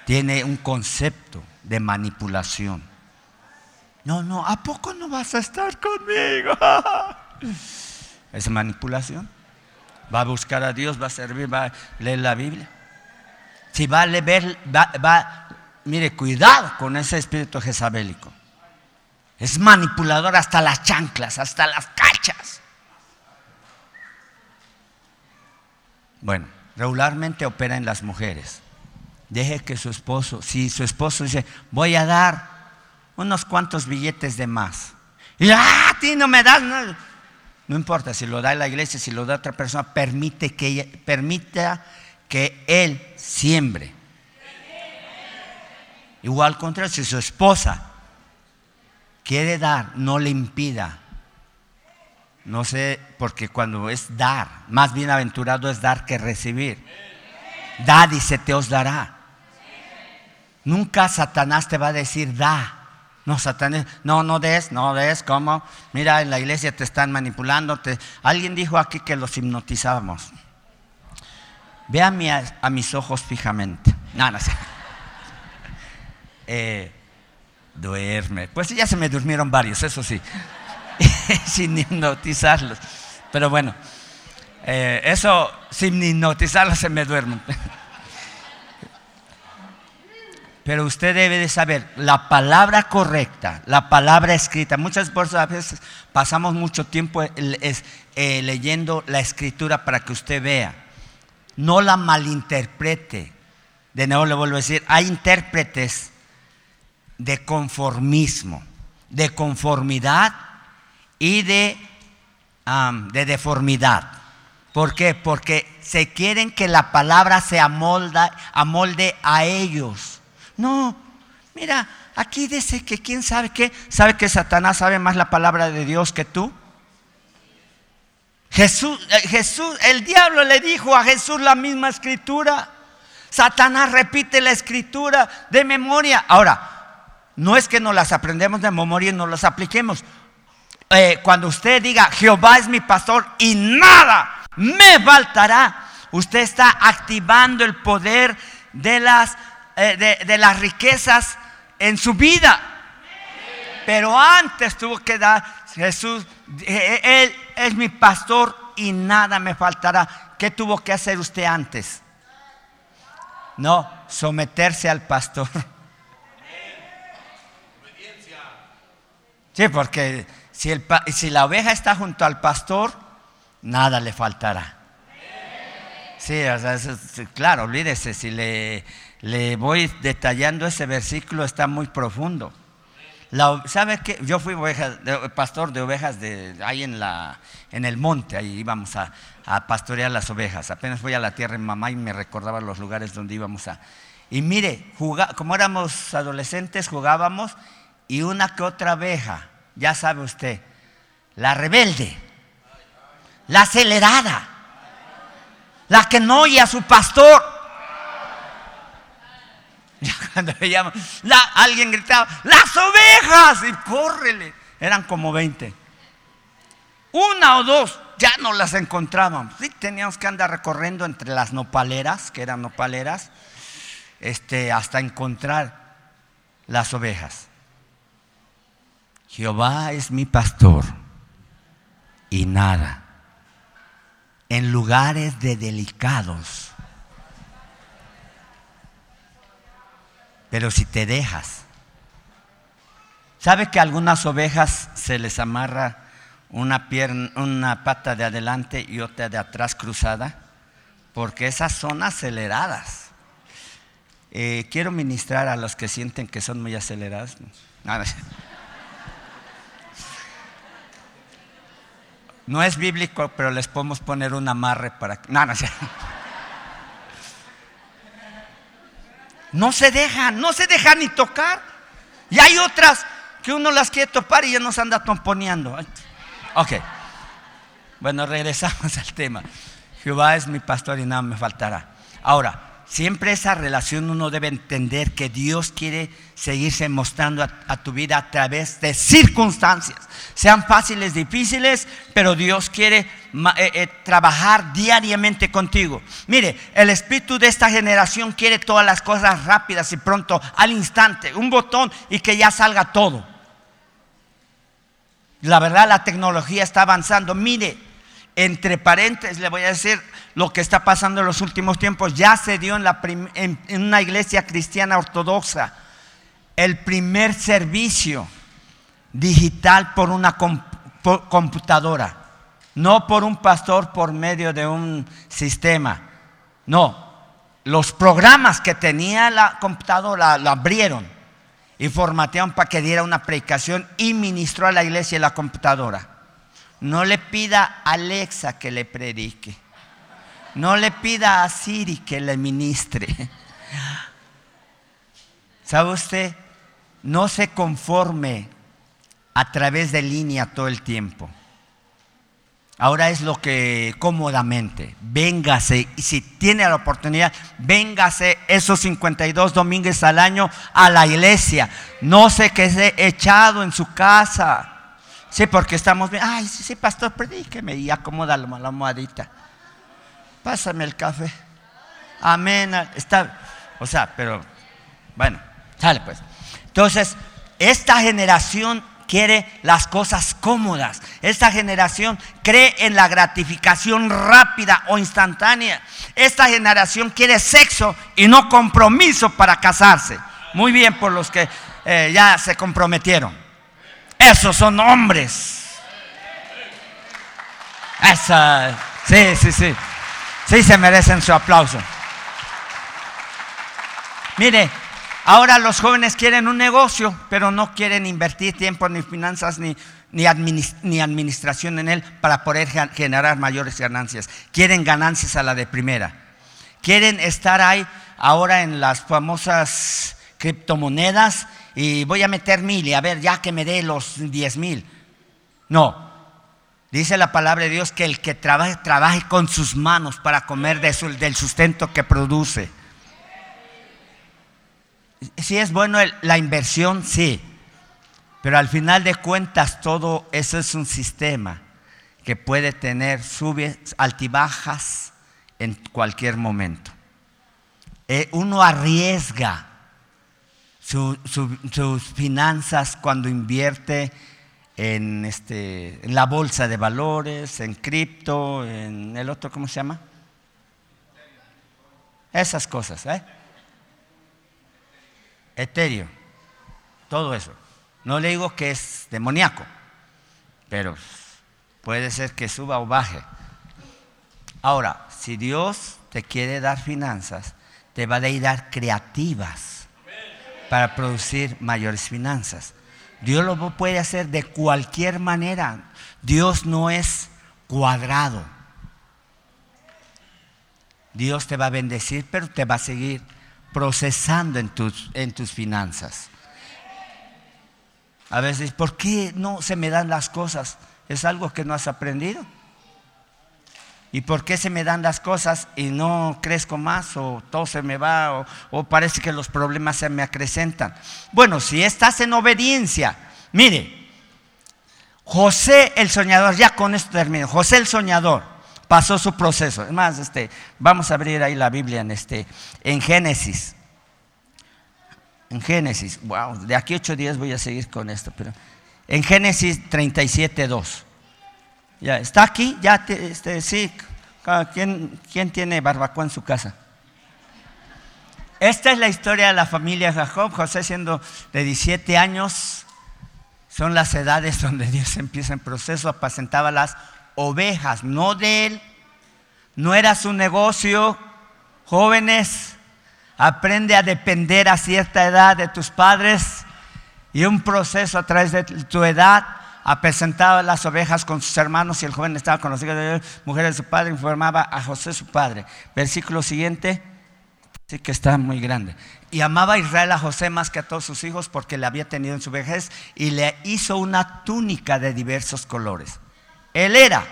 Tiene un concepto de manipulación. No, no, ¿a poco no vas a estar conmigo? Es manipulación. Va a buscar a Dios, va a servir, va a leer la Biblia. Si va a leer, va, va mire, cuidado con ese espíritu jezabélico. Es manipulador hasta las chanclas, hasta las cachas. Bueno, regularmente opera en las mujeres. Deje que su esposo, si su esposo dice, voy a dar unos cuantos billetes de más. Y ah, a ti no me das. No. no importa si lo da la iglesia, si lo da otra persona, permite que ella, permita que él siembre. Igual contra si su esposa quiere dar, no le impida. No sé, porque cuando es dar, más bienaventurado es dar que recibir. Dad y se te os dará. Nunca Satanás te va a decir da. No, Satanás, no, no des, no des, ¿cómo? Mira, en la iglesia te están manipulando. Alguien dijo aquí que los hipnotizábamos. Ve a, a, mis ojos fijamente. No, no. Eh, duerme. Pues ya se me durmieron varios, eso sí. sin hipnotizarlos. Pero bueno, eh, eso sin hipnotizarlos se me duermen. Pero usted debe de saber la palabra correcta, la palabra escrita. Muchas veces pasamos mucho tiempo eh, leyendo la escritura para que usted vea. No la malinterprete. De nuevo le vuelvo a decir, hay intérpretes de conformismo, de conformidad y de, de deformidad. ¿Por qué? Porque se quieren que la palabra se amolde a ellos no, mira, aquí dice que quién sabe qué, sabe que Satanás sabe más la palabra de Dios que tú. Jesús, eh, Jesús, el diablo le dijo a Jesús la misma escritura. Satanás repite la escritura de memoria. Ahora, no es que nos las aprendemos de memoria y nos las apliquemos. Eh, cuando usted diga, Jehová es mi pastor y nada me faltará, usted está activando el poder de las eh, de, las riquezas en su vida. Pero antes tuvo que dar Jesús, eh, Él es mi pastor y nada me faltará. ¿Qué tuvo que hacer usted antes? No, someterse al pastor. Sí, porque si, el, si la oveja está junto al pastor, nada le faltará. Sí, claro, olvídese, si le le voy detallando ese versículo, está muy profundo. ¿Sabe qué? Yo fui pastor de ovejas de, ahí en, la, en el monte, ahí íbamos a, pastorear las ovejas. Apenas fui a la tierra en mamá y me recordaba los lugares donde íbamos a. Y mire, como éramos adolescentes, jugábamos y una que otra oveja, ya sabe usted, la rebelde, la acelerada, la que no oye a su pastor ya cuando veíamos, alguien gritaba, las ovejas, y córrele. Eran como 20. Una o dos, ya no las encontrábamos. Sí, teníamos que andar recorriendo entre las nopaleras, que eran nopaleras, este, hasta encontrar las ovejas. Jehová es mi pastor y nada. En lugares de delicados Pero si te dejas, ¿sabe que a algunas ovejas se les amarra una, pierna, una pata de adelante y otra de atrás cruzada? Porque esas son aceleradas. eh, quiero ministrar a los que sienten que son muy acelerados. No, es bíblico, pero les podemos poner un amarre para... No, no, no se dejan, no se dejan ni tocar. Y hay otras que uno las quiere topar y ya nos anda tomponeando. Ok. Bueno, regresamos al tema. Jehová es mi pastor y nada me faltará. Ahora, siempre esa relación uno debe entender que Dios quiere seguirse mostrando a, tu vida a través de circunstancias, sean fáciles, difíciles, pero Dios quiere eh, eh, trabajar diariamente contigo. Mire, el espíritu de esta generación quiere todas las cosas rápidas y pronto, al instante, un botón y que ya salga todo. La verdad, la tecnología está avanzando. Mire, entre paréntesis le voy a decir lo que está pasando en los últimos tiempos. Ya se dio en, la en, una iglesia cristiana ortodoxa el primer servicio digital por una computadora. No por un pastor por medio de un sistema. No, los programas que tenía la computadora lo abrieron y formatearon para que diera una predicación y ministró a la iglesia la computadora. No le pida a Alexa que le predique. No le pida a Siri que le ministre. ¿Sabe usted? No se conforme a través de línea todo el tiempo. Ahora es lo que cómodamente, véngase, y si tiene la oportunidad, véngase esos 52 domingos al año a la iglesia. No se quede echado en su casa. Sí, porque estamos bien. Ay, sí, sí, pastor, predíqueme y acomoda la, almohadita. Pásame el café. Amén. Está, o sea, pero bueno, sale pues. Entonces, esta generación quiere las cosas cómodas. Esta generación cree en la gratificación rápida o instantánea. Esta generación quiere sexo y no compromiso para casarse. Muy bien por los que eh, ya se comprometieron. Esos son hombres. Esa, sí, sí, sí. Sí se merecen su aplauso. Mire, ahora los jóvenes quieren un negocio, pero no quieren invertir tiempo ni finanzas ni, ni, ni administración en él para poder generar mayores ganancias. Quieren ganancias a la de primera. Quieren estar ahí ahora en las famosas criptomonedas y voy a meter mil y a ver, ya que me dé los diez mil. No. Dice la palabra de Dios que el que trabaje, trabaje con sus manos para comer del sustento que produce. Si es bueno la inversión, sí. Pero al final de cuentas todo eso es un sistema que puede tener subes, altibajas en cualquier momento. Eh, uno arriesga sus finanzas cuando invierte en, este, en la bolsa de valores, en cripto, en el otro, ¿cómo se llama? Esas cosas, ¿eh? Etéreo, todo eso. No le digo que es demoníaco, pero puede ser que suba o baje. Ahora, si Dios te quiere dar finanzas, te va a dar creativas para producir mayores finanzas. Dios lo puede hacer de cualquier manera. Dios no es cuadrado. Dios te va a bendecir, pero te va a seguir procesando en tus, en tus finanzas. A veces, ¿por qué no se me dan las cosas? ¿Es algo que no has aprendido? ¿Y por qué se me dan las cosas y no crezco más o todo se me va o, parece que los problemas se me acrecentan? Bueno, si estás en obediencia, mire, José el soñador, ya con esto termino, José el soñador pasó su proceso. Es más, este, vamos a abrir ahí la Biblia en, este, en Génesis. En Génesis, wow, de aquí ocho días voy a seguir con esto, pero en Génesis 37, 2. Ya, ¿Está aquí? Ya, este, sí. ¿Quién, ¿Quién tiene barbacoa en su casa? Esta es la historia de la familia Jacob. José siendo de 17 años, son las edades donde Dios empieza en proceso, apacentaba las ovejas, no de él, no era su negocio. Jóvenes, Aprende a depender a cierta edad de tus padres y un proceso a través de tu edad a las ovejas con sus hermanos y el joven estaba con los hijos de mujeres de su padre, informaba a José su padre. Versículo siguiente, sí que está muy grande. Y amaba a Israel a José más que a todos sus hijos porque le había tenido en su vejez y le hizo una túnica de diversos colores. Él era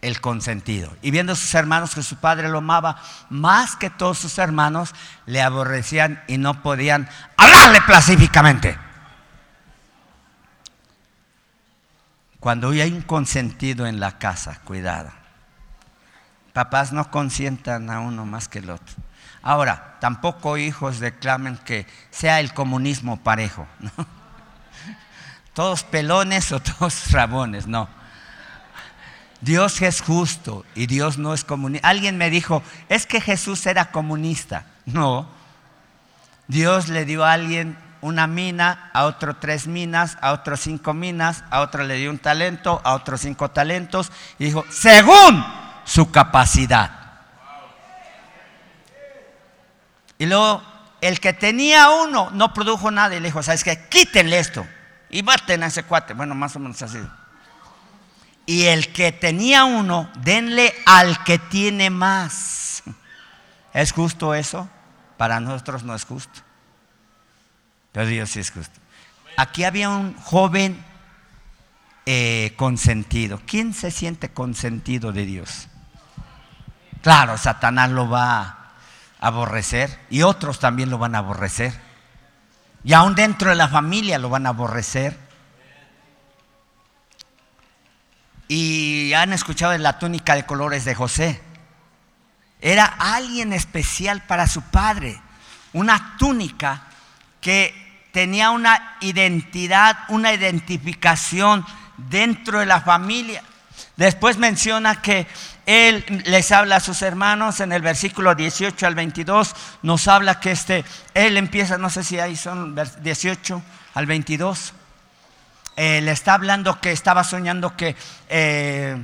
el consentido. Y viendo a sus hermanos que su padre lo amaba más que todos sus hermanos, le aborrecían y no podían hablarle pacíficamente. Cuando hay un consentido en la casa, cuidado. Papás no consientan a uno más que el otro. Ahora, tampoco hijos reclamen que sea el comunismo parejo. Todos pelones o todos rabones, no. Dios es justo y Dios no es comunista. Alguien me dijo, es que Jesús era comunista. No. Dios le dio a alguien una mina, a otro tres minas, a otro cinco minas, a otro le dio un talento, a otro cinco talentos, y dijo, según su capacidad. Y luego, el que tenía uno no produjo nada y le dijo, ¿sabes qué? Quítenle esto y maten a ese cuate. Bueno, más o menos así. Y el que tenía uno, denle al que tiene más. ¿Es justo eso? Para nosotros no es justo. Dios sí es justo. Aquí había un joven eh, consentido. ¿Quién se siente consentido de Dios? Claro, Satanás lo va a aborrecer y otros también lo van a aborrecer. Y aún dentro de la familia lo van a aborrecer. Y han escuchado de la túnica de colores de José. Era alguien especial para su padre. Una túnica que tenía una identidad, una identificación dentro de la familia. Después menciona que él les habla a sus hermanos en el versículo 18 al 22, nos habla que este, él empieza, no sé si ahí son 18 al 22, eh, le está hablando que estaba soñando que, eh,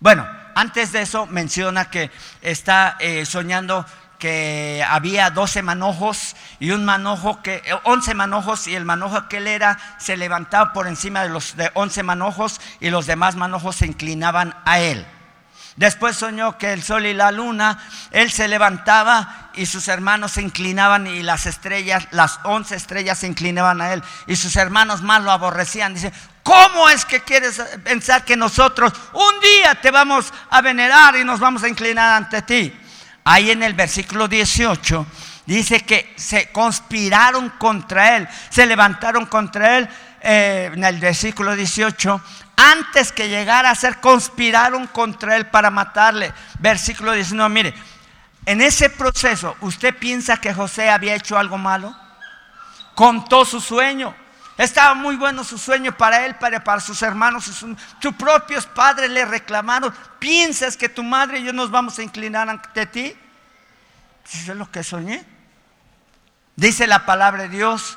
bueno, antes de eso menciona que está eh, soñando que había 12 manojos y un manojo que, 11 manojos y el manojo que él era se levantaba por encima de los de 11 manojos y los demás manojos se inclinaban a él. Después soñó que el sol y la luna, él se levantaba y sus hermanos se inclinaban y las estrellas, las 11 estrellas se inclinaban a él y sus hermanos más lo aborrecían. Dice, ¿cómo es que quieres pensar que nosotros un día te vamos a venerar y nos vamos a inclinar ante ti? Ahí en el versículo 18 dice que se conspiraron contra él, se levantaron contra él. Eh, en el versículo 18, antes que llegara a ser, conspiraron contra él para matarle. Versículo 19, mire, en ese proceso, ¿usted piensa que José había hecho algo malo? Contó su sueño. Estaba muy bueno su sueño para él, para, para sus hermanos. Sus, propios padres le reclamaron. ¿Piensas que tu madre y yo nos vamos a inclinar ante ti? Eso es lo que soñé. Dice la palabra de Dios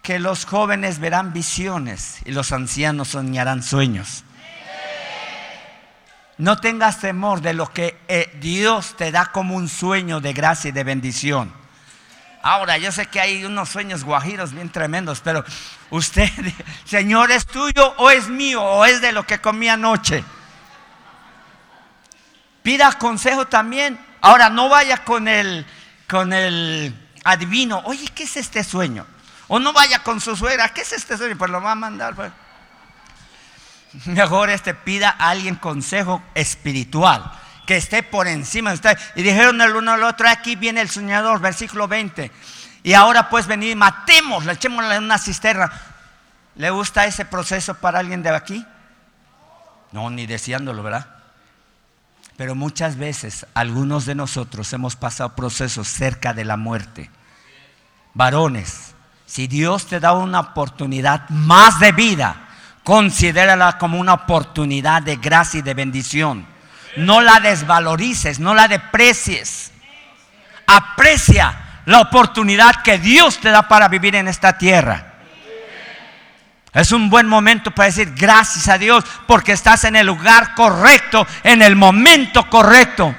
que los jóvenes verán visiones y los ancianos soñarán sueños. No tengas temor de lo que eh, Dios te da como un sueño de gracia y de bendición. Ahora, yo sé que hay unos sueños guajiros bien tremendos, pero usted, Señor, ¿es tuyo o es mío o es de lo que comí anoche? Pida consejo también. Ahora, no vaya con el, con el adivino. Oye, ¿qué es este sueño? O no vaya con su suegra. ¿Qué es este sueño? Pues lo va a mandar. Pues. Mejor este pida a alguien consejo espiritual que esté por encima de usted. Y dijeron el uno al otro, aquí viene el soñador, versículo 20. Y ahora pues venir, matemos, le echémosle en una cisterna. ¿Le gusta ese proceso para alguien de aquí? No, ni deseándolo, ¿verdad? Pero muchas veces algunos de nosotros hemos pasado procesos cerca de la muerte. Varones, si Dios te da una oportunidad más de vida, considérala como una oportunidad de gracia y de bendición no la desvalorices, no la deprecies. Aprecia la oportunidad que Dios te da para vivir en esta tierra. Es un buen momento para decir gracias a Dios porque estás en el lugar correcto, en el momento correcto.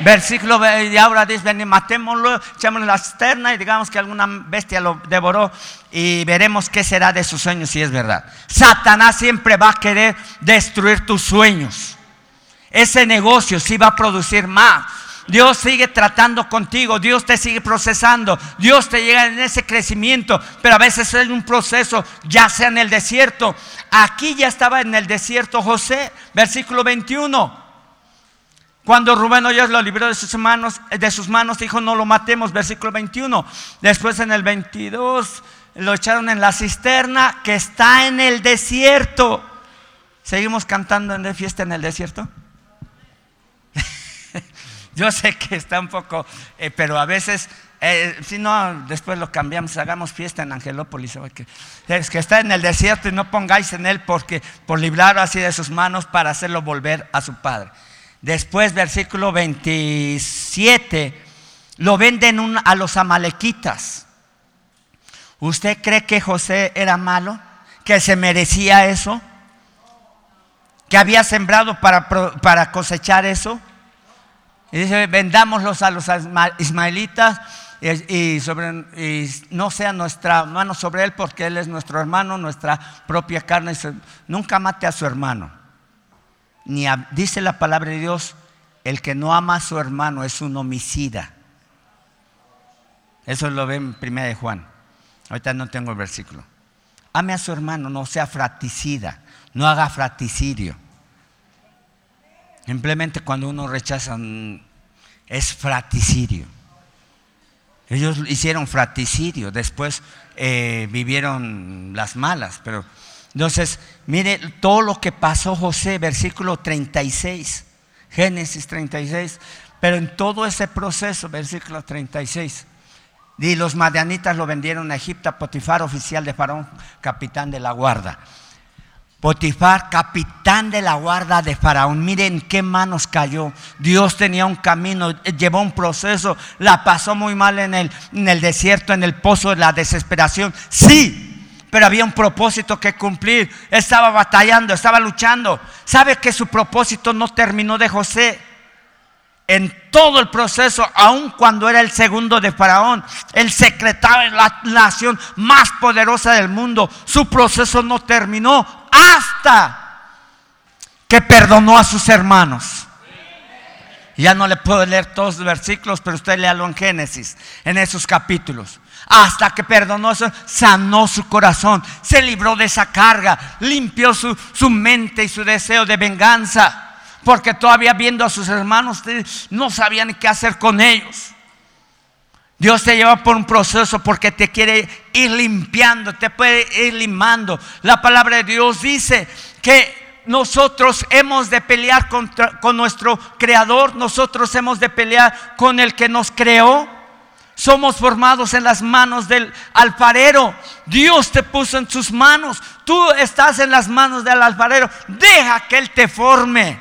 Versículo, y ahora dice, matémoslo, echémoslo la cisterna y digamos que alguna bestia lo devoró y veremos qué será de sus sueños si es verdad. Satanás siempre va a querer destruir tus sueños. Ese negocio sí va a producir más. Dios sigue tratando contigo, Dios te sigue procesando, Dios te llega en ese crecimiento, pero a veces es un proceso, ya sea en el desierto. Aquí ya estaba en el desierto José, versículo 21. Cuando Rubén oyó lo libró de sus manos, de sus manos, dijo, no lo matemos, versículo 21. Después en el 22 lo echaron en la cisterna que está en el desierto. ¿Seguimos cantando en fiesta en el desierto? Yo sé que está un poco, eh, pero a veces, eh, si no, después lo cambiamos, hagamos fiesta en Angelópolis. Es que está en el desierto y no pongáis en él porque por librarlo así de sus manos para hacerlo volver a su padre. Después, versículo 27, lo venden a los amalequitas. ¿Usted cree que José era malo? ¿Que se merecía eso? ¿Que había sembrado para, para cosechar eso? Y dice, vendámoslos a los ismaelitas y, sobre, no sea nuestra mano sobre él porque él es nuestro hermano, nuestra propia carne. Nunca mate a su hermano ni dice la palabra de Dios, el que no ama a su hermano es un homicida. Eso lo ve en 1 de Juan. Ahorita no tengo el versículo. Ame a su hermano, no sea fraticida, no haga fraticidio. Simplemente cuando uno rechaza mm, es fraticidio. Ellos hicieron fraticidio, después eh, vivieron las malas, pero entonces, mire todo lo que pasó José, versículo 36, Génesis 36, pero en todo ese proceso, versículo 36, y los madianitas lo vendieron a Egipto, Potifar, oficial de Faraón, capitán de la guarda. Potifar, capitán de la guarda de Faraón. Miren qué manos cayó. Dios tenía un camino, llevó un proceso, la pasó muy mal en el, en el desierto, en el pozo de la desesperación. Sí, pero había un propósito que cumplir. Estaba batallando, estaba luchando. ¿Sabe que su propósito no terminó de José? En todo el proceso, aun cuando era el segundo de Faraón, el secretario de la nación más poderosa del mundo, su proceso no terminó hasta que perdonó a sus hermanos. Ya no le puedo leer todos los versículos, pero usted léalo en Génesis, en esos capítulos hasta que perdonó, sanó su corazón, se libró de esa carga, limpió su, su mente y su deseo de venganza, porque todavía viendo a sus hermanos no sabían qué hacer con ellos. Dios te lleva por un proceso porque te quiere ir limpiando, te puede ir limando. La palabra de Dios dice que nosotros hemos de pelear con nuestro creador, nosotros hemos de pelear con el que nos creó. Somos formados en las manos del alfarero. Dios te puso en sus manos. Tú estás en las manos del alfarero. Deja que Él te forme.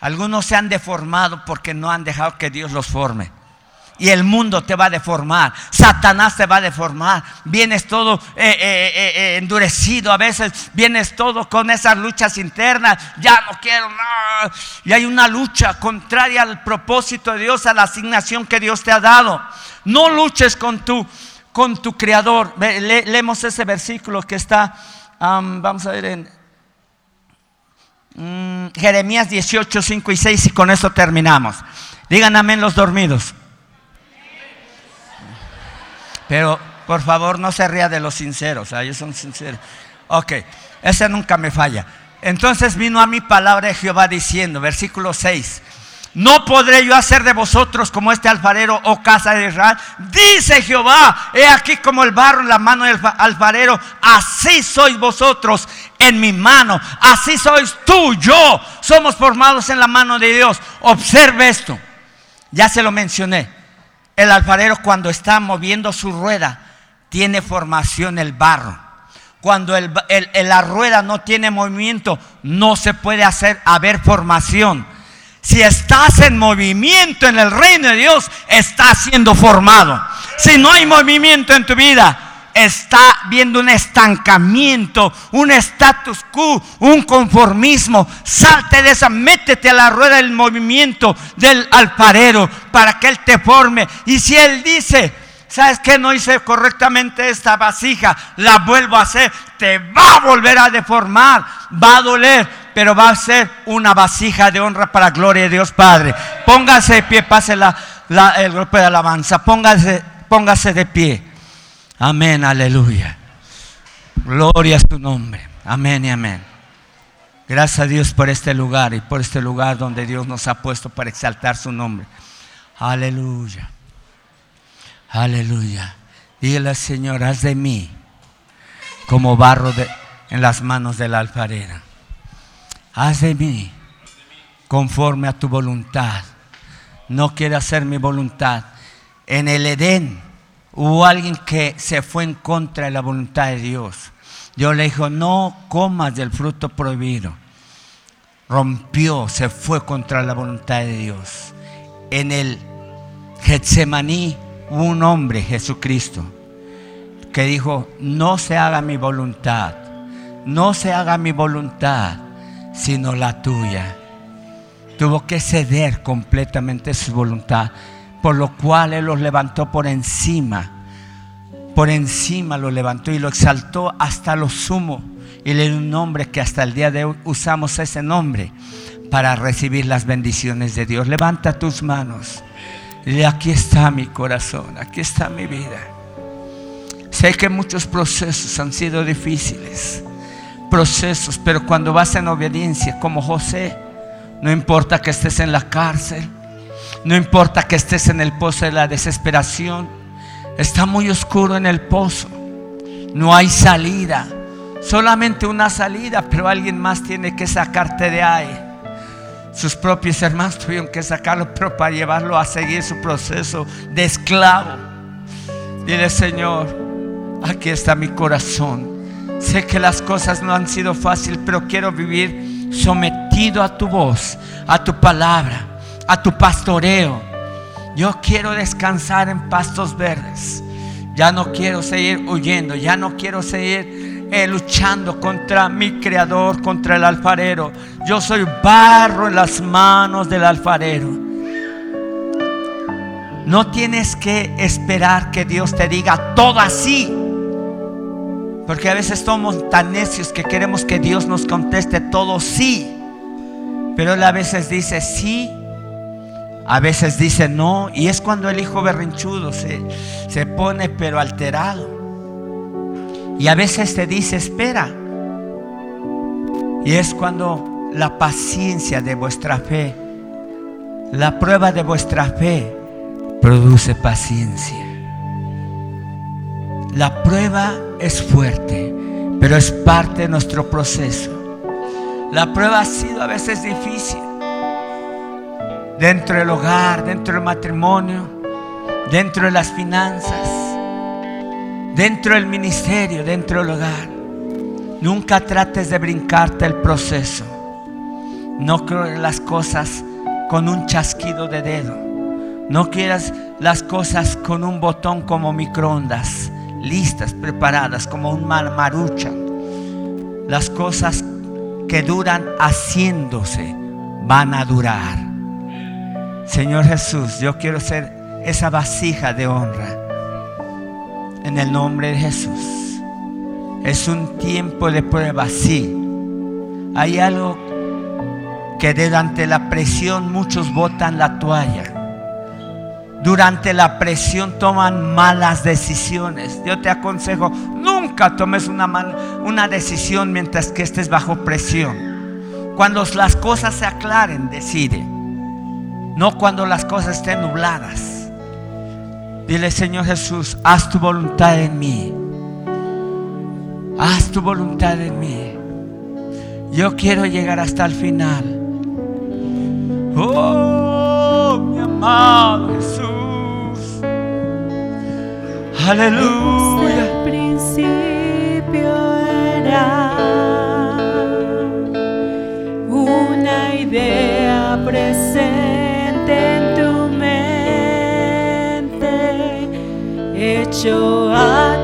Algunos se han deformado porque no han dejado que Dios los forme y el mundo te va a deformar, Satanás te va a deformar, vienes todo eh, eh, eh, endurecido, a veces vienes todo con esas luchas internas, ya no quiero nada, y hay una lucha contraria al propósito de Dios, a la asignación que Dios te ha dado. No luches con tu, con tu creador. leemos ese versículo que está, vamos a ver en mm, Jeremías 18, 5 y 6 y con eso terminamos. Digan amén los dormidos. Pero por favor no se ría de los sinceros, ellos son sinceros. Ok, ese nunca me falla. Entonces vino a mi palabra de Jehová diciendo, versículo 6, no podré yo hacer de vosotros como este alfarero o oh casa de Israel. Dice Jehová, he aquí como el barro en la mano del alfarero, así sois vosotros en mi mano, así sois tú, yo, somos formados en la mano de Dios. Observe esto, ya se lo mencioné. El alfarero cuando está moviendo su rueda tiene formación el barro. Cuando la rueda no tiene movimiento, no se puede hacer haber formación. Si estás en movimiento en el reino de Dios, estás siendo formado. Si no hay movimiento en tu vida, está viendo un estancamiento, un status quo, un conformismo, salte de esa, métete a la rueda del movimiento del alfarero para que Él te forme. Y si Él dice, ¿sabes qué? No hice correctamente esta vasija, la vuelvo a hacer, te va a volver a deformar, va a doler, pero va a ser una vasija de honra para gloria de Dios Padre. Póngase de pie, pase la, el golpe de alabanza, póngase, póngase de pie. Amén, aleluya. Gloria a su nombre. Amén y amén. Gracias a Dios por este lugar y por este lugar donde Dios nos ha puesto para exaltar su nombre. Aleluya. Aleluya. Dile Señor, haz de mí como barro en las manos de la alfarera. Haz de mí conforme a tu voluntad. No quiero hacer mi voluntad. En el Edén Hubo alguien que se fue en contra de la voluntad de Dios. Dios le dijo, no comas del fruto prohibido. Rompió, se fue contra la voluntad de Dios. En el Getsemaní hubo un hombre, Jesucristo, que dijo, no se haga mi voluntad, no se haga mi voluntad, sino la tuya. Tuvo que ceder completamente su voluntad por lo cual Él los levantó por encima. Por encima lo levantó y lo exaltó hasta lo sumo. Y le dio un nombre que hasta el día de hoy usamos ese nombre para recibir las bendiciones de Dios. Levanta tus manos. Y aquí está mi corazón, aquí está mi vida. Sé que muchos procesos han sido difíciles. Procesos, pero cuando vas en obediencia como José, no importa que estés en la cárcel, no importa que estés en el pozo de la desesperación. Está muy oscuro en el pozo. No hay salida. Solamente una salida, pero alguien más tiene que sacarte de ahí. Sus propios hermanos tuvieron que sacarlo, pero para llevarlo a seguir su proceso de esclavo. Dile, Señor, aquí está mi corazón. Sé que las cosas no han sido fáciles, pero quiero vivir sometido a tu voz, a tu palabra a tu pastoreo. Yo quiero descansar en pastos verdes. Ya no quiero seguir huyendo, ya no quiero seguir eh, luchando contra mi creador, contra el alfarero. Yo soy barro en las manos del alfarero. No tienes que esperar que Dios te diga todo así. Porque a veces somos tan necios que queremos que Dios nos conteste todo sí. Pero Él a veces dice sí a veces dice no, y es cuando el hijo berrinchudo se, se pone pero alterado. Y a veces te dice espera. Y es cuando la paciencia de vuestra fe, la prueba de vuestra fe, produce paciencia. La prueba es fuerte, pero es parte de nuestro proceso. La prueba ha sido a veces difícil dentro del hogar, dentro del matrimonio, dentro de las finanzas, dentro del ministerio, dentro del hogar. Nunca trates de brincarte el proceso. No creas las cosas con un chasquido de dedo. No quieras las cosas con un botón como microondas, listas, preparadas, como un marmarucha. Las cosas que duran haciéndose van a durar. Señor Jesús, yo quiero ser esa vasija de honra. En el nombre de Jesús. Es un tiempo de prueba, sí. Hay algo que durante la presión muchos botan la toalla. Durante la presión toman malas decisiones. Yo te aconsejo, nunca tomes una, una decisión mientras que estés bajo presión. Cuando las cosas se aclaren, decide. No cuando las cosas estén nubladas. Dile, Señor Jesús, haz tu voluntad en mí. Haz tu voluntad en mí. Yo quiero llegar hasta el final. Oh, mi amado Jesús. Aleluya. El principio era una idea presente en tu mente, hecho a